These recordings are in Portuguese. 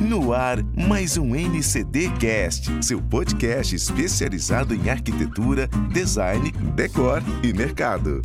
No ar, mais um NCD Cast, seu podcast especializado em arquitetura, design, decor e mercado.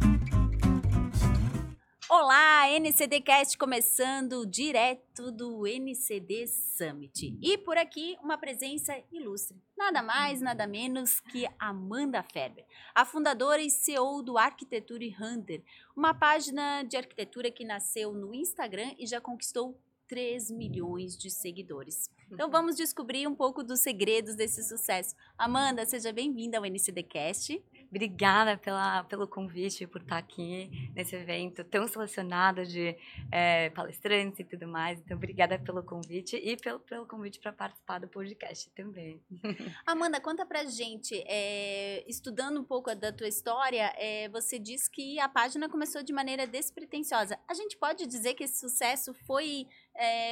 Olá, NCD Cast começando direto do NCD Summit. E por aqui, uma presença ilustre. Nada mais, nada menos que Amanda Ferber, a fundadora e CEO do Arquitetura Hunter, uma página de arquitetura que nasceu no Instagram e já conquistou 3 milhões de seguidores. Então vamos descobrir um pouco dos segredos desse sucesso. Amanda, seja bem-vinda ao NCDcast. Obrigada pela, pelo convite, por estar aqui nesse evento tão selecionado de é, palestrantes e tudo mais. Então, obrigada pelo convite e pelo, pelo convite para participar do podcast também. Amanda, conta pra gente, é, estudando um pouco da tua história, é, você diz que a página começou de maneira despretensiosa. A gente pode dizer que esse sucesso foi,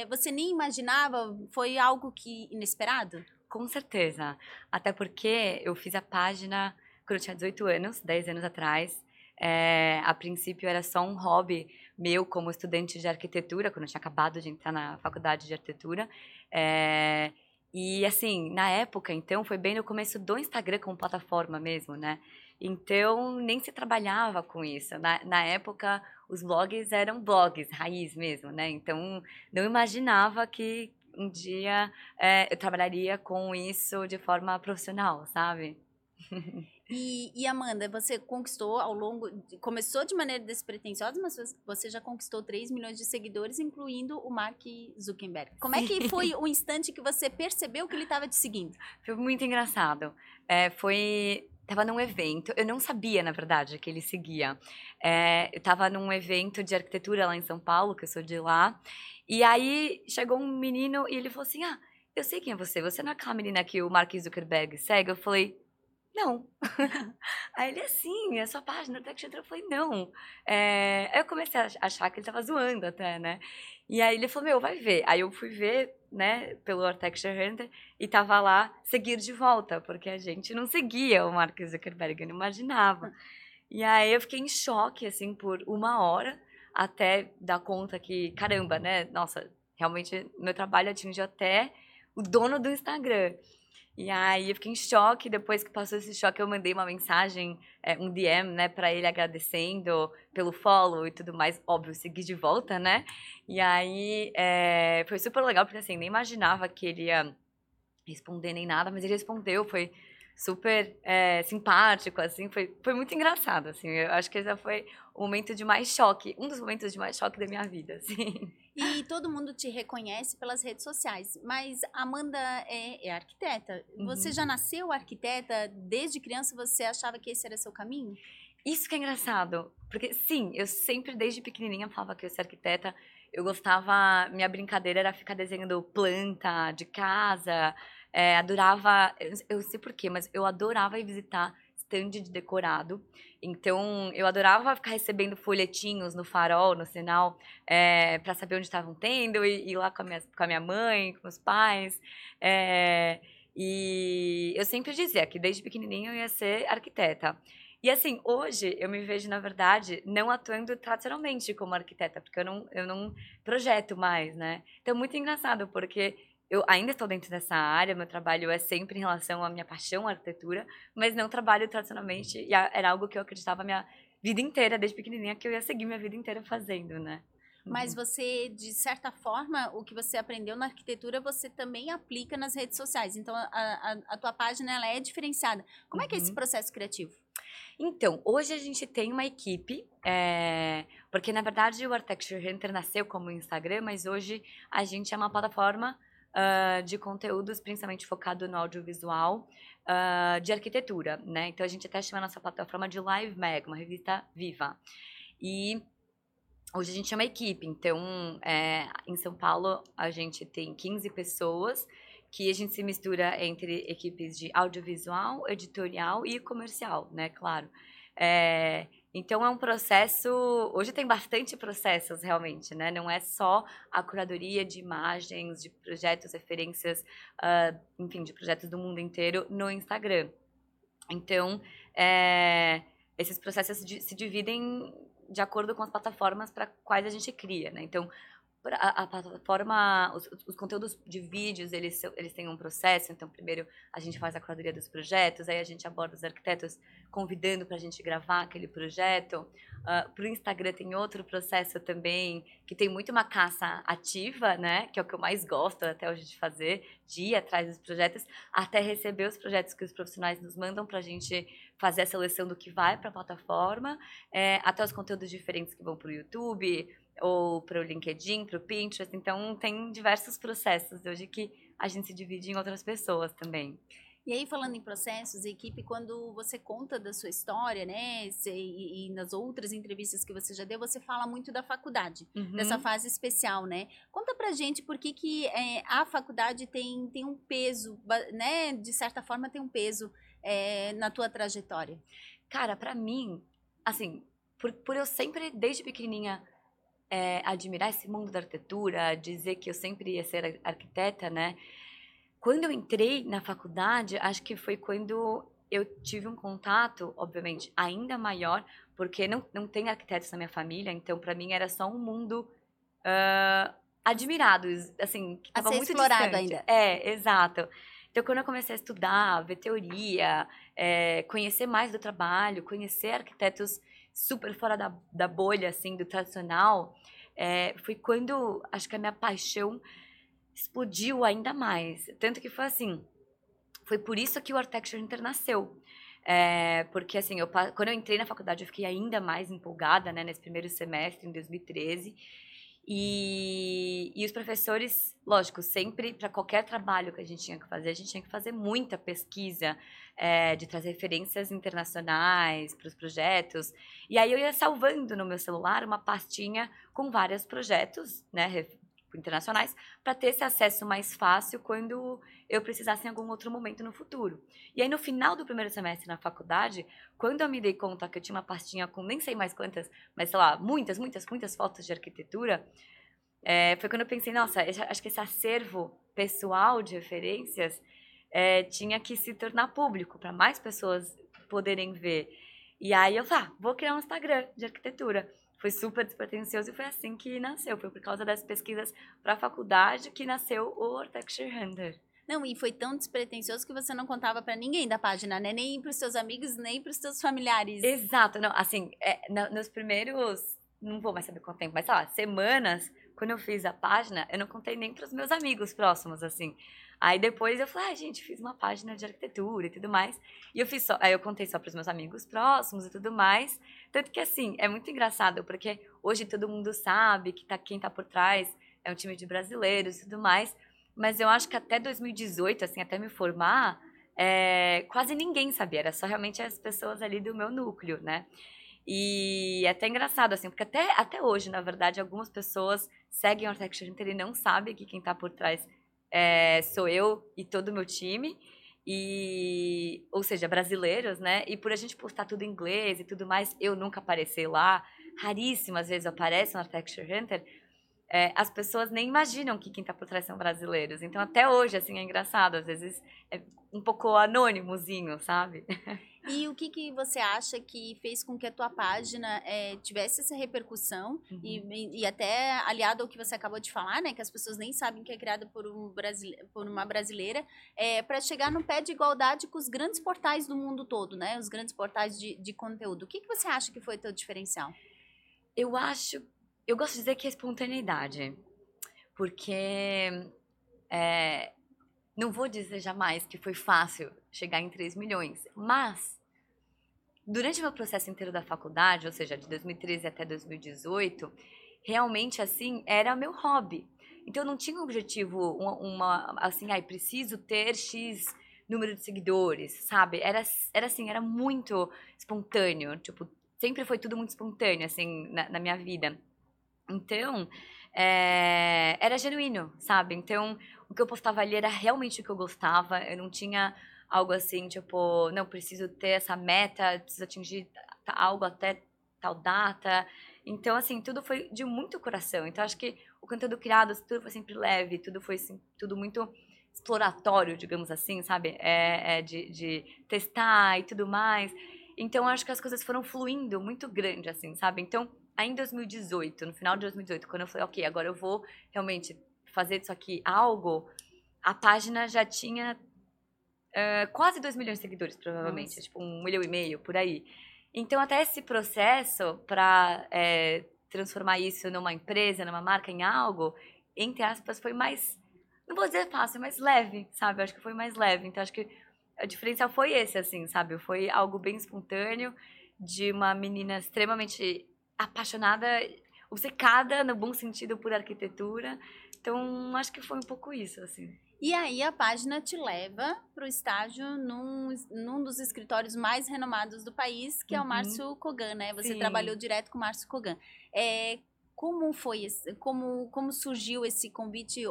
você nem imaginava, foi algo que inesperado? Com certeza. Até porque eu fiz a página quando eu tinha 18 anos, 10 anos atrás. É, a princípio era só um hobby meu como estudante de arquitetura, quando eu tinha acabado de entrar na faculdade de arquitetura. É, e assim, na época, então, foi bem no começo do Instagram como plataforma mesmo, né? Então, nem se trabalhava com isso. Na, na época, os blogs eram blogs, raiz mesmo, né? Então, não imaginava que um dia é, eu trabalharia com isso de forma profissional, sabe? E, e, Amanda, você conquistou ao longo. Começou de maneira despretensiosa, mas você já conquistou 3 milhões de seguidores, incluindo o Mark Zuckerberg. Como é que foi o instante que você percebeu que ele estava te seguindo? Foi muito engraçado. É, foi. Tava num evento, eu não sabia, na verdade, que ele seguia. É, eu estava num evento de arquitetura lá em São Paulo, que eu sou de lá, e aí chegou um menino e ele falou assim: Ah, eu sei quem é você, você não é aquela menina que o Mark Zuckerberg segue? Eu falei, não. Aí ele, assim, a sua página do Tech Eu falei, não. É... Aí eu comecei a achar que ele tava zoando até, né? E aí ele falou, meu, vai ver. Aí eu fui ver, né, pelo Architecture Hunter e tava lá, seguir de volta, porque a gente não seguia o Mark Zuckerberg, eu não imaginava. E aí eu fiquei em choque, assim, por uma hora, até dar conta que, caramba, né, nossa, realmente meu trabalho atingiu até o dono do Instagram. E aí eu fiquei em choque. Depois que passou esse choque, eu mandei uma mensagem, é, um DM, né, para ele agradecendo pelo follow e tudo mais. Óbvio, segui de volta, né? E aí é, foi super legal, porque assim, nem imaginava que ele ia responder nem nada, mas ele respondeu. Foi super é, simpático, assim, foi, foi muito engraçado, assim. Eu acho que esse foi o momento de mais choque, um dos momentos de mais choque da minha vida, assim. E todo mundo te reconhece pelas redes sociais, mas Amanda é, é arquiteta. Uhum. Você já nasceu arquiteta? Desde criança você achava que esse era seu caminho? Isso que é engraçado, porque sim, eu sempre desde pequenininha falava que eu ia ser arquiteta. Eu gostava, minha brincadeira era ficar desenhando planta de casa, é, adorava, eu, eu sei porquê, mas eu adorava ir visitar stand de decorado. Então, eu adorava ficar recebendo folhetinhos no farol, no sinal, é, para saber onde estavam tendo, e ir lá com a, minha, com a minha mãe, com meus pais. É, e eu sempre dizia que desde pequenininho eu ia ser arquiteta. E assim, hoje eu me vejo, na verdade, não atuando tradicionalmente como arquiteta, porque eu não, eu não projeto mais, né? Então, muito engraçado, porque eu ainda estou dentro dessa área, meu trabalho é sempre em relação à minha paixão, à arquitetura, mas não trabalho tradicionalmente, e era algo que eu acreditava a minha vida inteira, desde pequenininha, que eu ia seguir minha vida inteira fazendo, né? Mas uhum. você, de certa forma, o que você aprendeu na arquitetura, você também aplica nas redes sociais. Então, a, a, a tua página ela é diferenciada. Como uhum. é que é esse uhum. processo criativo? Então, hoje a gente tem uma equipe, é, porque na verdade o Architecture Hunter nasceu como Instagram, mas hoje a gente é uma plataforma uh, de conteúdos, principalmente focado no audiovisual, uh, de arquitetura, né? Então a gente até chama a nossa plataforma de Live Mag, uma revista viva. E hoje a gente uma equipe, então é, em São Paulo a gente tem 15 pessoas que a gente se mistura entre equipes de audiovisual, editorial e comercial, né? Claro. É, então é um processo. Hoje tem bastante processos realmente, né? Não é só a curadoria de imagens, de projetos, referências, uh, enfim, de projetos do mundo inteiro no Instagram. Então, é, esses processos se dividem de acordo com as plataformas para quais a gente cria, né? Então, a, a plataforma, os, os, conteúdos de vídeos, eles, eles têm um processo. Então, primeiro a gente faz a curadoria dos projetos, aí a gente aborda os arquitetos convidando para a gente gravar aquele projeto. Uh, ah, para o Instagram tem outro processo também, que tem muito uma caça ativa, né? Que é o que eu mais gosto até hoje de fazer, de ir atrás dos projetos, até receber os projetos que os profissionais nos mandam para a gente fazer a seleção do que vai para a plataforma, é, até os conteúdos diferentes que vão para o YouTube, ou para o LinkedIn, para o Pinterest. Então, tem diversos processos hoje que a gente se divide em outras pessoas também. E aí, falando em processos, equipe, quando você conta da sua história, né, e, e, nas outras entrevistas que você já deu, você fala muito da faculdade, uhum. dessa fase especial, né? Conta pra gente por que, que é, a faculdade tem, tem um peso, né, de certa forma tem um peso é, na tua trajetória. Cara, para mim, assim, por, por eu sempre, desde pequenininha, é, admirar esse mundo da arquitetura, dizer que eu sempre ia ser arquiteta, né? Quando eu entrei na faculdade, acho que foi quando eu tive um contato, obviamente, ainda maior, porque não, não tem arquitetos na minha família, então para mim era só um mundo uh, admirado, assim, que estava muito explorado distante. ainda. É, exato. Então, quando eu comecei a estudar, ver teoria, é, conhecer mais do trabalho, conhecer arquitetos super fora da, da bolha, assim, do tradicional, é, foi quando acho que a minha paixão explodiu ainda mais. Tanto que foi assim, foi por isso que o Architecture Inter nasceu. É, porque assim, eu, quando eu entrei na faculdade, eu fiquei ainda mais empolgada, né, nesse primeiro semestre, em 2013. E, e os professores, lógico, sempre para qualquer trabalho que a gente tinha que fazer, a gente tinha que fazer muita pesquisa, é, de trazer referências internacionais para os projetos. E aí eu ia salvando no meu celular uma pastinha com vários projetos, né, internacionais, para ter esse acesso mais fácil quando eu precisasse em algum outro momento no futuro. E aí, no final do primeiro semestre na faculdade, quando eu me dei conta que eu tinha uma pastinha com nem sei mais quantas, mas sei lá, muitas, muitas, muitas fotos de arquitetura, é, foi quando eu pensei, nossa, acho que esse acervo pessoal de referências é, tinha que se tornar público para mais pessoas poderem ver. E aí eu falei, ah, vou criar um Instagram de arquitetura foi super despretensioso e foi assim que nasceu. Foi por causa das pesquisas para a faculdade que nasceu o Architecture Hunter. Não, e foi tão despretensioso que você não contava para ninguém da página, né? Nem para os seus amigos, nem para os seus familiares. Exato, não, assim, é, nos primeiros, não vou mais saber quanto tempo, mas sei lá, semanas, quando eu fiz a página, eu não contei nem para os meus amigos próximos, assim. Aí depois eu falei, ah, gente, fiz uma página de arquitetura e tudo mais. E eu fiz só, aí eu contei só para os meus amigos próximos e tudo mais. Tanto que assim, é muito engraçado, porque hoje todo mundo sabe que tá quem tá por trás é um time de brasileiros e tudo mais. Mas eu acho que até 2018, assim, até me formar, é, quase ninguém sabia, era só realmente as pessoas ali do meu núcleo, né? E é até engraçado, assim, porque até, até hoje, na verdade, algumas pessoas seguem o Architecture Inter e não sabem que quem está por trás é, sou eu e todo o meu time, e ou seja, brasileiros, né? E por a gente postar tudo em inglês e tudo mais, eu nunca apareci lá. Raríssimas vezes aparece no Architecture Hunter. É, as pessoas nem imaginam que quem está por trás são brasileiros. Então, até hoje, assim, é engraçado. Às vezes, é um pouco anônimozinho, sabe? E o que, que você acha que fez com que a tua página é, tivesse essa repercussão uhum. e, e, até aliado ao que você acabou de falar, né, que as pessoas nem sabem que é criada por, um brasile... por uma brasileira, é, para chegar no pé de igualdade com os grandes portais do mundo todo, né, os grandes portais de, de conteúdo. O que, que você acha que foi teu diferencial? Eu acho, eu gosto de dizer que é espontaneidade, porque é, não vou dizer jamais que foi fácil chegar em 3 milhões, mas durante o meu processo inteiro da faculdade, ou seja, de 2013 até 2018, realmente assim era meu hobby. Então eu não tinha um objetivo, uma, uma assim, ai, preciso ter X número de seguidores, sabe? Era, era assim, era muito espontâneo, tipo, sempre foi tudo muito espontâneo, assim, na, na minha vida. Então, é, era genuíno, sabe? Então, o que eu postava ali era realmente o que eu gostava. Eu não tinha algo assim, tipo, não, preciso ter essa meta, preciso atingir algo até tal data. Então, assim, tudo foi de muito coração. Então, acho que o conteúdo criado, tudo foi sempre leve, tudo foi assim, tudo muito exploratório, digamos assim, sabe? É, é de, de testar e tudo mais. Então, acho que as coisas foram fluindo muito grande, assim, sabe? Então, aí em 2018, no final de 2018, quando eu falei, ok, agora eu vou realmente fazer disso aqui algo, a página já tinha uh, quase 2 milhões de seguidores, provavelmente. Nossa. Tipo, um milhão e meio, por aí. Então, até esse processo para é, transformar isso numa empresa, numa marca, em algo, entre aspas, foi mais, não vou dizer fácil, mas leve, sabe? Eu acho que foi mais leve. Então, acho que a diferença foi esse, assim, sabe? Foi algo bem espontâneo, de uma menina extremamente apaixonada, obcecada, no bom sentido, por arquitetura. Então, acho que foi um pouco isso, assim. E aí a página te leva para o estágio num, num dos escritórios mais renomados do país, que uhum. é o uhum. Márcio Kogan, né? Você Sim. trabalhou direto com o Márcio Kogan. É, como foi esse, como, como surgiu esse convite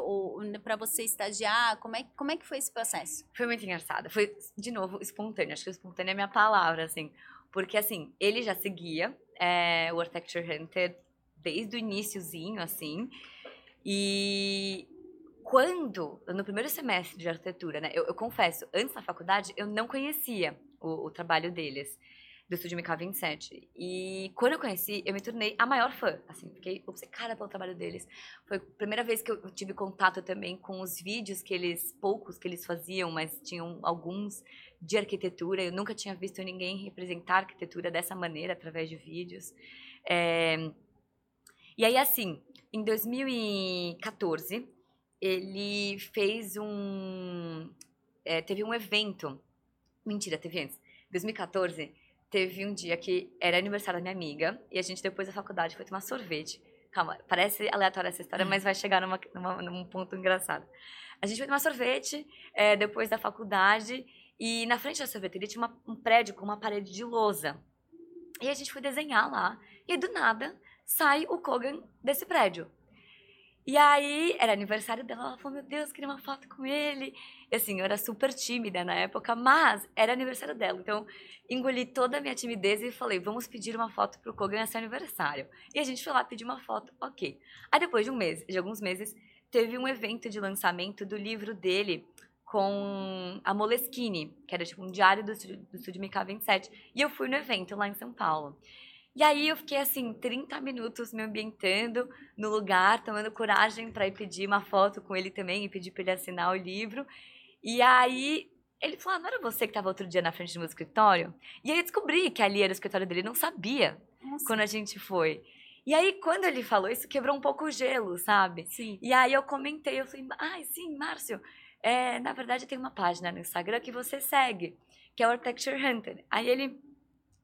para você estagiar? Como é, como é que foi esse processo? Foi muito engraçado. Foi, de novo, espontâneo. Acho que espontâneo é a minha palavra, assim. Porque, assim, ele já seguia é, o Architecture Hunter desde o iníciozinho, assim. E quando, no primeiro semestre de arquitetura, né, eu, eu confesso, antes da faculdade, eu não conhecia o, o trabalho deles, do Estúdio MK27. E quando eu conheci, eu me tornei a maior fã, assim, fiquei obcecada pelo trabalho deles. Foi a primeira vez que eu tive contato também com os vídeos que eles, poucos que eles faziam, mas tinham alguns de arquitetura. Eu nunca tinha visto ninguém representar arquitetura dessa maneira, através de vídeos. É... E aí, assim, em 2014, ele fez um. É, teve um evento. Mentira, teve antes. 2014, teve um dia que era aniversário da minha amiga e a gente, depois da faculdade, foi tomar sorvete. Calma, parece aleatória essa história, mas vai chegar numa, numa, num ponto engraçado. A gente foi tomar sorvete é, depois da faculdade e na frente da sorveteria tinha uma, um prédio com uma parede de lousa. E a gente foi desenhar lá e do nada sai o Kogan desse prédio. E aí, era aniversário dela, ela falou, meu Deus, queria uma foto com ele. E assim, eu era super tímida na época, mas era aniversário dela. Então, engoli toda a minha timidez e falei, vamos pedir uma foto pro Kogan nesse aniversário. E a gente foi lá pedir uma foto, ok. Aí depois de um mês, de alguns meses, teve um evento de lançamento do livro dele com a Moleskine, que era tipo um diário do, do Estúdio MK27. E eu fui no evento lá em São Paulo. E aí eu fiquei assim, 30 minutos me ambientando no lugar, tomando coragem para ir pedir uma foto com ele também e pedir para ele assinar o livro. E aí ele falou: ah, não era você que estava outro dia na frente do meu escritório? E aí eu descobri que ali era o escritório dele, não sabia Nossa. quando a gente foi. E aí, quando ele falou isso, quebrou um pouco o gelo, sabe? Sim. E aí eu comentei, eu falei, ai, ah, sim, Márcio, é, na verdade tem uma página no Instagram que você segue, que é o Architecture Hunter. Aí ele,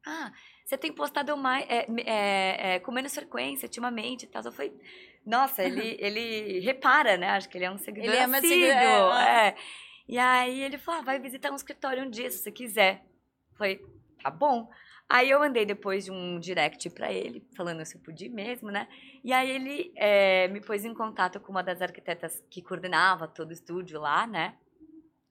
ah, você tem postado mais, é, é, é, com menos frequência ultimamente e tal. Eu falei, nossa, ele, ele repara, né? Acho que ele é um seguidor ele é assíduo. Seguidor, é. é. E aí ele falou, ah, vai visitar um escritório um dia, se você quiser. Falei, tá bom. Aí eu mandei depois de um direct para ele, falando se eu podia mesmo, né? E aí ele é, me pôs em contato com uma das arquitetas que coordenava todo o estúdio lá, né?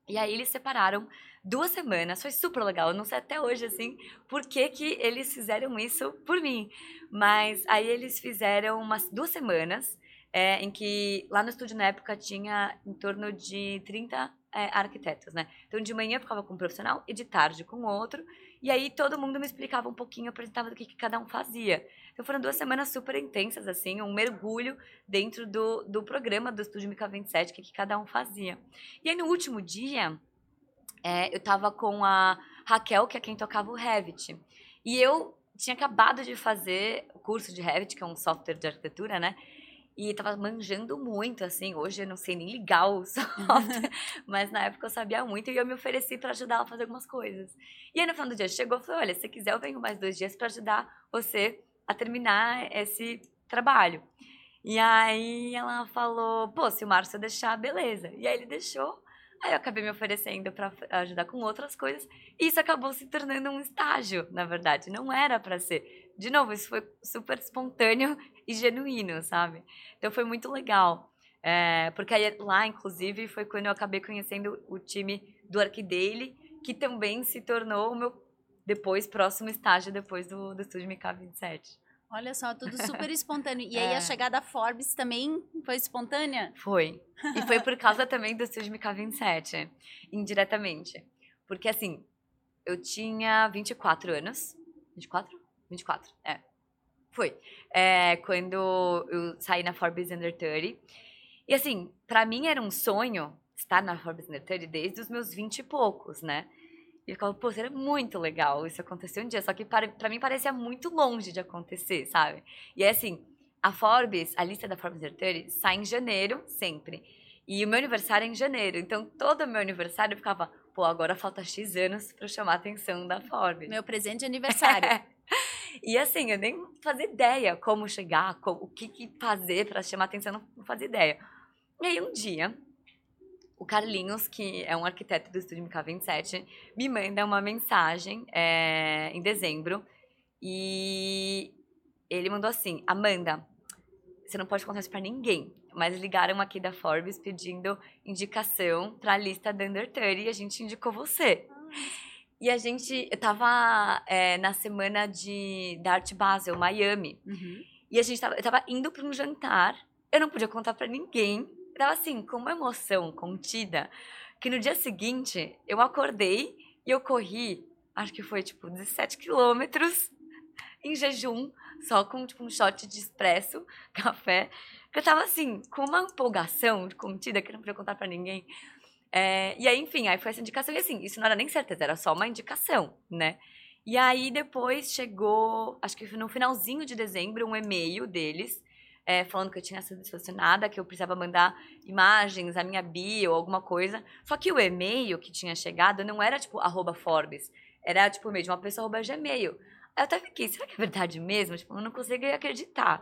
E aí eles separaram duas semanas, foi super legal. Eu não sei até hoje, assim, por que, que eles fizeram isso por mim. Mas aí eles fizeram umas duas semanas, é, em que lá no estúdio na época tinha em torno de 30 é, arquitetos, né? Então de manhã eu ficava com um profissional e de tarde com outro. E aí todo mundo me explicava um pouquinho, apresentava do que, que cada um fazia. Então foram duas semanas super intensas, assim, um mergulho dentro do, do programa do Estúdio Mica 27, que, que cada um fazia. E aí no último dia, é, eu tava com a Raquel, que é quem tocava o Revit. E eu tinha acabado de fazer o curso de Revit, que é um software de arquitetura, né? E tava manjando muito, assim. Hoje eu não sei nem ligar o software, mas na época eu sabia muito e eu me ofereci para ajudar ela a fazer algumas coisas. E aí no final do dia chegou e falou: Olha, se quiser, eu venho mais dois dias para ajudar você a terminar esse trabalho. E aí ela falou: Pô, se o Márcio deixar, beleza. E aí ele deixou. Aí eu acabei me oferecendo para ajudar com outras coisas. E isso acabou se tornando um estágio, na verdade. Não era para ser. De novo, isso foi super espontâneo e genuíno, sabe? Então foi muito legal. É, porque aí, lá, inclusive, foi quando eu acabei conhecendo o time do Arquidaily, que também se tornou o meu depois próximo estágio depois do, do Estúdio MK27. Olha só, tudo super espontâneo. E aí é. a chegada da Forbes também foi espontânea? Foi. E foi por causa também do Estúdio MK27, indiretamente. Porque assim, eu tinha 24 anos. 24? 24, é. Foi. É, quando eu saí na Forbes Under 30. E assim, para mim era um sonho estar na Forbes Under 30 desde os meus 20 e poucos, né? E eu ficava, pô, seria muito legal isso acontecer um dia. Só que para, pra mim parecia muito longe de acontecer, sabe? E é assim, a Forbes, a lista da Forbes Under 30 sai em janeiro, sempre. E o meu aniversário é em janeiro. Então, todo o meu aniversário eu ficava, pô, agora falta X anos para chamar a atenção da Forbes. Meu presente de aniversário. e assim, eu nem fazia ideia como chegar, como, o que, que fazer para chamar a atenção, não, fazia ideia. E aí, um dia, o Carlinhos, que é um arquiteto do estúdio MK27, me manda uma mensagem é, em dezembro e ele mandou assim: Amanda, você não pode contar isso pra ninguém, mas ligaram aqui da Forbes pedindo indicação pra lista da Under 30 e a gente indicou você. E a gente, eu tava é, na semana de, da Art Basel, Miami, uhum. e a gente tava, eu tava indo pra um jantar, eu não podia contar pra ninguém, eu tava assim, com uma emoção contida, que no dia seguinte eu acordei e eu corri, acho que foi tipo 17 quilômetros em jejum, só com tipo, um shot de espresso, café. Eu tava assim, com uma empolgação contida que eu não podia contar para ninguém. É, e aí, enfim, aí foi essa indicação. E assim, isso não era nem certeza, era só uma indicação, né? E aí depois chegou, acho que no finalzinho de dezembro, um e-mail deles. É, falando que eu tinha sido selecionada, que eu precisava mandar imagens, a minha bio, alguma coisa. Só que o e-mail que tinha chegado não era tipo arroba Forbes, era tipo mesmo uma pessoa arroba Gmail. Eu até fiquei, será que é verdade mesmo? Tipo, eu não consegui acreditar.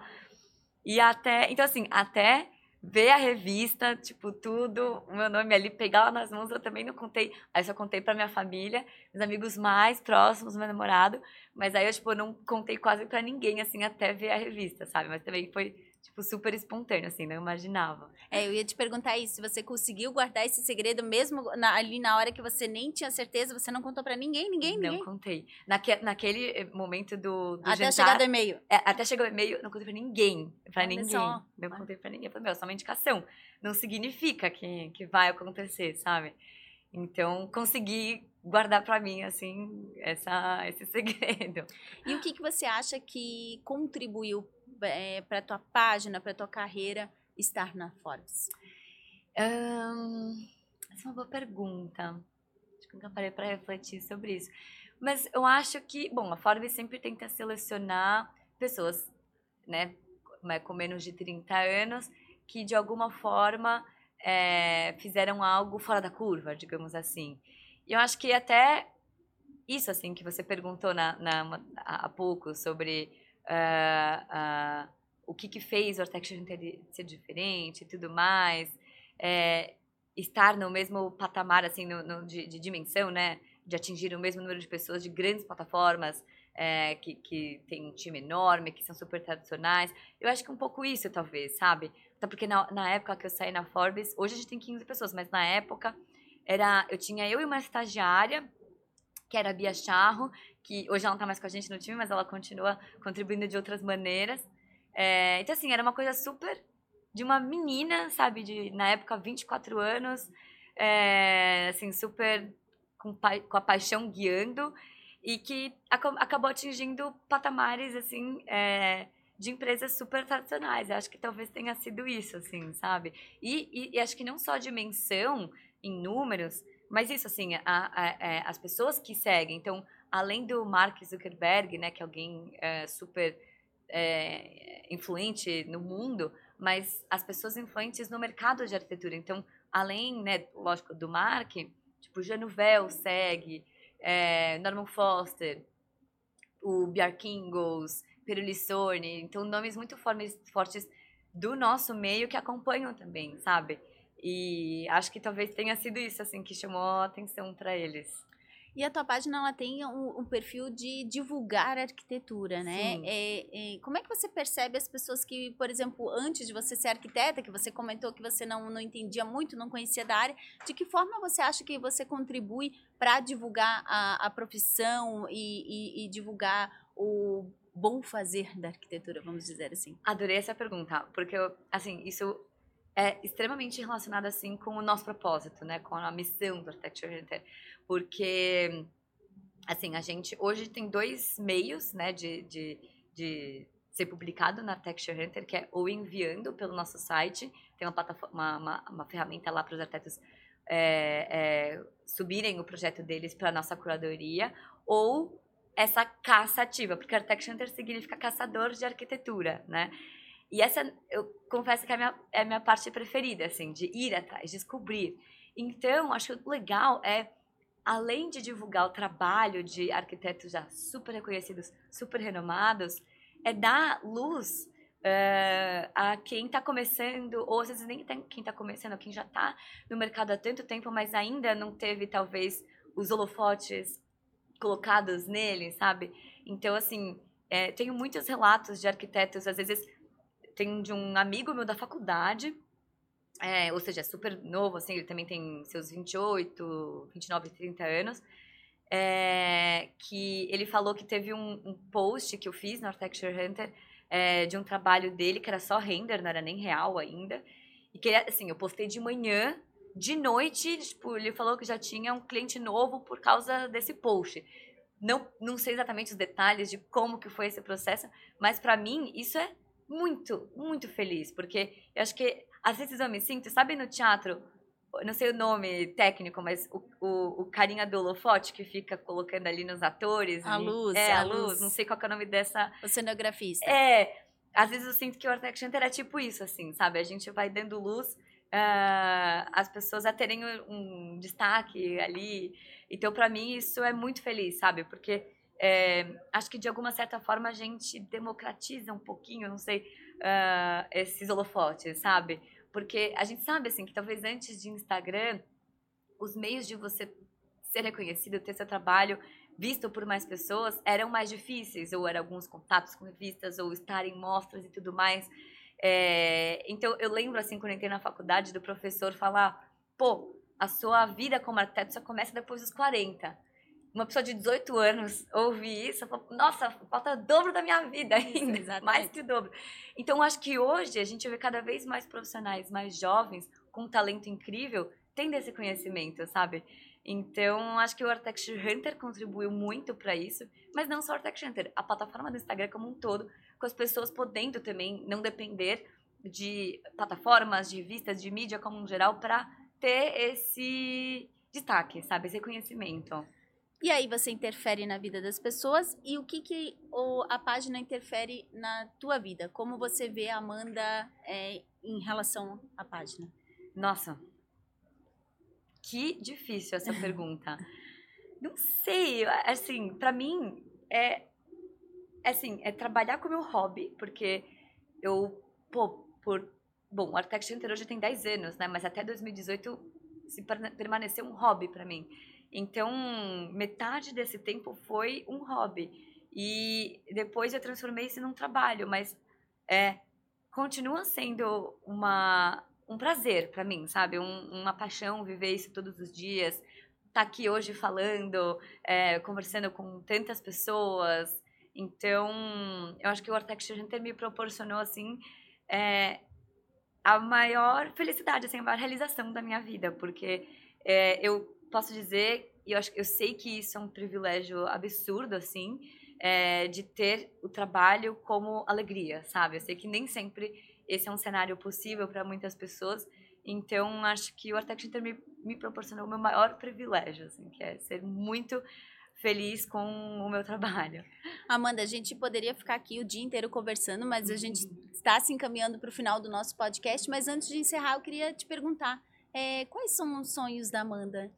E até, então assim, até ver a revista, tipo, tudo, o meu nome ali, pegar lá nas mãos, eu também não contei. Aí só contei pra minha família, meus amigos mais próximos, meu namorado. Mas aí eu, tipo, não contei quase pra ninguém, assim, até ver a revista, sabe? Mas também foi tipo, super espontâneo, assim, não imaginava. É, eu ia te perguntar isso, se você conseguiu guardar esse segredo mesmo na, ali na hora que você nem tinha certeza, você não contou para ninguém, ninguém, ninguém? Não contei. Naque, naquele eh, momento do, do até jantar... chegar do e-mail. É, até chegar o e-mail, não contei pra ninguém, pra Olha ninguém. Só. Não contei pra ninguém, falei, meu, é só uma indicação. Não significa que, que vai acontecer, sabe? Então, consegui guardar para mim, assim, essa, esse segredo. E o que, que você acha que contribuiu é, para tua página, para tua carreira, estar na Forbes? Um, essa é uma boa pergunta. Acho que nunca parei para refletir sobre isso. Mas eu acho que, bom, a Forbes sempre tenta selecionar pessoas, né, com menos de 30 anos, que de alguma forma é, fizeram algo fora da curva, digamos assim. E eu acho que até isso, assim, que você perguntou na, na há pouco sobre uh, o que, que fez o Architecture ser diferente e tudo mais, é, estar no mesmo patamar, assim, no, no, de, de, dimensão, né? De atingir o mesmo número de pessoas de grandes plataformas é, que, que tem um time enorme, que são super tradicionais. Eu acho que um pouco isso, talvez, sabe? Até porque na, na época que eu saí na Forbes, hoje a gente tem 15 pessoas, mas na época era, eu tinha eu e uma estagiária, que era a Bia Charro, que hoje ela não está mais com a gente no time, mas ela continua contribuindo de outras maneiras. É, então, assim, era uma coisa super de uma menina, sabe, de, na época, 24 anos, é, assim, super com, com a paixão guiando, e que ac acabou atingindo patamares, assim, é, de empresas super tradicionais. Eu acho que talvez tenha sido isso, assim, sabe? E, e, e acho que não só a dimensão em números, mas isso, assim, a, a, a, é, as pessoas que seguem. Então, além do Mark Zuckerberg, né, que é alguém é, super é, influente no mundo, mas as pessoas influentes no mercado de arquitetura. Então, além, né, lógico, do Mark, tipo, Januvel segue, é, Norman Foster, o Bjark Ingels, Peruli Sorni, então nomes muito fortes do nosso meio que acompanham também, sabe? E acho que talvez tenha sido isso assim que chamou a atenção para eles. E a tua página ela tem um, um perfil de divulgar arquitetura, né? É, é, como é que você percebe as pessoas que, por exemplo, antes de você ser arquiteta, que você comentou que você não, não entendia muito, não conhecia da área, de que forma você acha que você contribui para divulgar a, a profissão e, e, e divulgar o bom fazer da arquitetura, vamos dizer assim? Adorei essa pergunta, porque, assim, isso é extremamente relacionado assim com o nosso propósito, né, com a missão do Architecture Center, porque assim, a gente hoje tem dois meios, né, de, de, de ser publicado na Texture Hunter, que é ou enviando pelo nosso site, tem uma, plataforma, uma, uma, ferramenta lá para os arquitetos é, é, subirem o projeto deles para a nossa curadoria, ou essa caça ativa, porque Architect Hunter significa caçador de arquitetura, né? E essa, eu confesso que é a minha, é a minha parte preferida, assim, de ir atrás, descobrir. Então, acho que o legal é, além de divulgar o trabalho de arquitetos já super reconhecidos, super renomados, é dar luz uh, a quem está começando, ou às vezes nem quem está começando, quem já está no mercado há tanto tempo, mas ainda não teve, talvez, os holofotes colocados nele, sabe? Então, assim, é, tenho muitos relatos de arquitetos, às vezes tem de um amigo meu da faculdade, é, ou seja, é super novo, assim, ele também tem seus 28, 29, 30 anos, é, que ele falou que teve um, um, post que eu fiz no Architecture Hunter é, de um trabalho dele que era só render, não era nem real ainda, e que, assim, eu postei de manhã, de noite, tipo, ele falou que já tinha um cliente novo por causa desse post. Não, não sei exatamente os detalhes de como que foi esse processo, mas para mim isso é muito, muito feliz, porque eu acho que às vezes eu me sinto, sabe no teatro, não sei o nome técnico, mas o, o, o carinha do holofote que fica colocando ali nos atores. A e, luz. É, a, luz. luz. Não sei qual é o nome dessa. O cenografista. É. Às vezes eu sinto que o Artec Center é tipo isso, assim, sabe? A gente vai dando luz uh, as pessoas a terem um, um destaque ali. Então, para mim, isso é muito feliz, sabe? Porque é, acho que de alguma certa forma a gente democratiza um pouquinho, não sei, uh, esses holofotes, sabe? Porque a gente sabe, assim, que talvez antes de Instagram, os meios de você ser reconhecido, ter seu trabalho visto por mais pessoas eram mais difíceis, ou eram alguns contatos com revistas, ou estar em mostras e tudo mais. É, então, eu lembro, assim, quando eu entrei na faculdade, do professor falar, pô, a sua vida como arquiteto só começa depois dos 40 uma pessoa de 18 anos ouvir isso, falo, nossa, falta o dobro da minha vida ainda, mais que o dobro. Então, acho que hoje a gente vê cada vez mais profissionais mais jovens, com um talento incrível, tendo esse conhecimento, sabe? Então, acho que o Architecture Hunter contribuiu muito para isso, mas não só o Architecture Hunter, a plataforma do Instagram como um todo, com as pessoas podendo também não depender de plataformas, de vistas, de mídia como um geral, para ter esse destaque, sabe? Esse reconhecimento. E aí você interfere na vida das pessoas e o que, que o, a página interfere na tua vida? Como você vê a Amanda é, em relação à página? Nossa, que difícil essa pergunta. Não sei, assim, para mim é, é assim, é trabalhar com o meu hobby, porque eu, pô, por bom, o Architect Center hoje tem 10 anos, né, mas até 2018 se permaneceu um hobby para mim. Então, metade desse tempo foi um hobby. E depois eu transformei isso num trabalho, mas é, continua sendo uma, um prazer para mim, sabe? Um, uma paixão viver isso todos os dias. Estar tá aqui hoje falando, é, conversando com tantas pessoas. Então, eu acho que o Architecture Hunter me proporcionou, assim, é, a maior felicidade, assim, a maior realização da minha vida, porque é, eu posso dizer, e eu, acho, eu sei que isso é um privilégio absurdo, assim, é, de ter o trabalho como alegria, sabe? Eu sei que nem sempre esse é um cenário possível para muitas pessoas, então acho que o Architect Inter me, me proporcionou o meu maior privilégio, assim, que é ser muito feliz com o meu trabalho. Amanda, a gente poderia ficar aqui o dia inteiro conversando, mas a gente está se encaminhando para o final do nosso podcast. Mas antes de encerrar, eu queria te perguntar: é, quais são os sonhos da Amanda?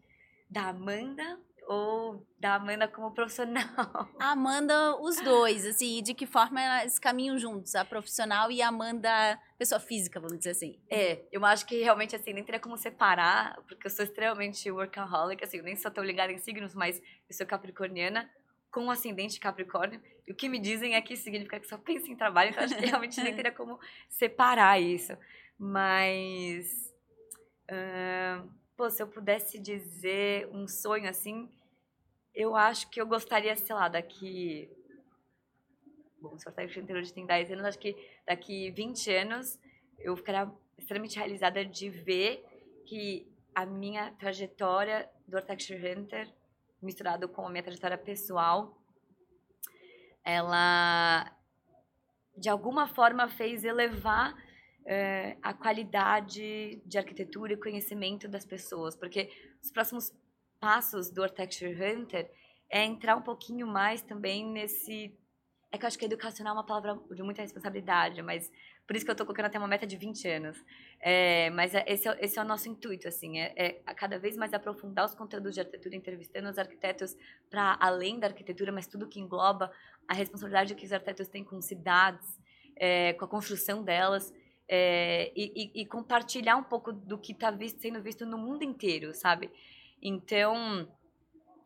Da Amanda ou da Amanda como profissional? A Amanda, os dois, assim, de que forma elas caminham juntos, a profissional e a Amanda, pessoa física, vamos dizer assim. É, eu acho que realmente, assim, nem teria como separar, porque eu sou extremamente workaholic, assim, eu nem sou tão ligada em signos, mas eu sou capricorniana, com um ascendente Capricórnio, e o que me dizem é que significa que só pensa em trabalho, então acho que realmente nem teria como separar isso. Mas... Uh Pô, se eu pudesse dizer um sonho assim, eu acho que eu gostaria, sei lá, daqui. Bom, se o Artec inteiro hoje tem 10 anos, acho que daqui 20 anos eu ficaria extremamente realizada de ver que a minha trajetória do Architecture Hunter misturado com a minha trajetória pessoal, ela de alguma forma fez elevar é, a qualidade de arquitetura e conhecimento das pessoas, porque os próximos passos do Architecture Hunter é entrar um pouquinho mais também nesse é que eu acho que educacional é uma palavra de muita responsabilidade, mas por isso que eu estou colocando até uma meta de 20 anos. É, mas é, esse, é, esse é o nosso intuito, assim, é, é cada vez mais aprofundar os conteúdos de arquitetura, entrevistando os arquitetos para além da arquitetura, mas tudo que engloba a responsabilidade que os arquitetos têm com cidades, é, com a construção delas, é, e, e, e, compartilhar um pouco do que está sendo visto no mundo inteiro, sabe? Então,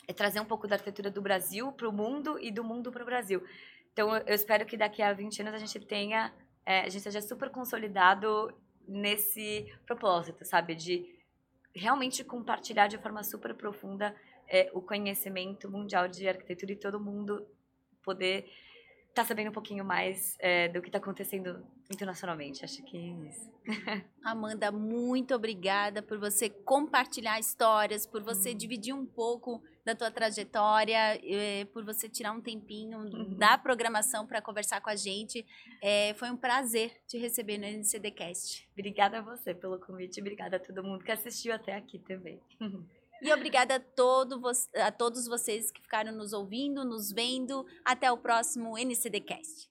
é trazer um pouco da arquitetura do Brasil para o mundo e do mundo para o Brasil. Então, eu espero que daqui a 20 anos a gente tenha, é, a gente seja super consolidado nesse propósito, sabe? De realmente compartilhar de forma super profunda é, o conhecimento mundial de arquitetura e todo mundo poder tá sabendo um pouquinho mais é, do que está acontecendo internacionalmente. Acho que é isso. Amanda, muito obrigada por você compartilhar histórias, por você hum. dividir um pouco da tua trajetória, é, por você tirar um tempinho uhum. da programação para conversar com a gente. É, foi um prazer te receber no NCDcast. Obrigada a você pelo convite, obrigada a todo mundo que assistiu até aqui também. E obrigada a, todo, a todos vocês que ficaram nos ouvindo, nos vendo. Até o próximo NCDcast.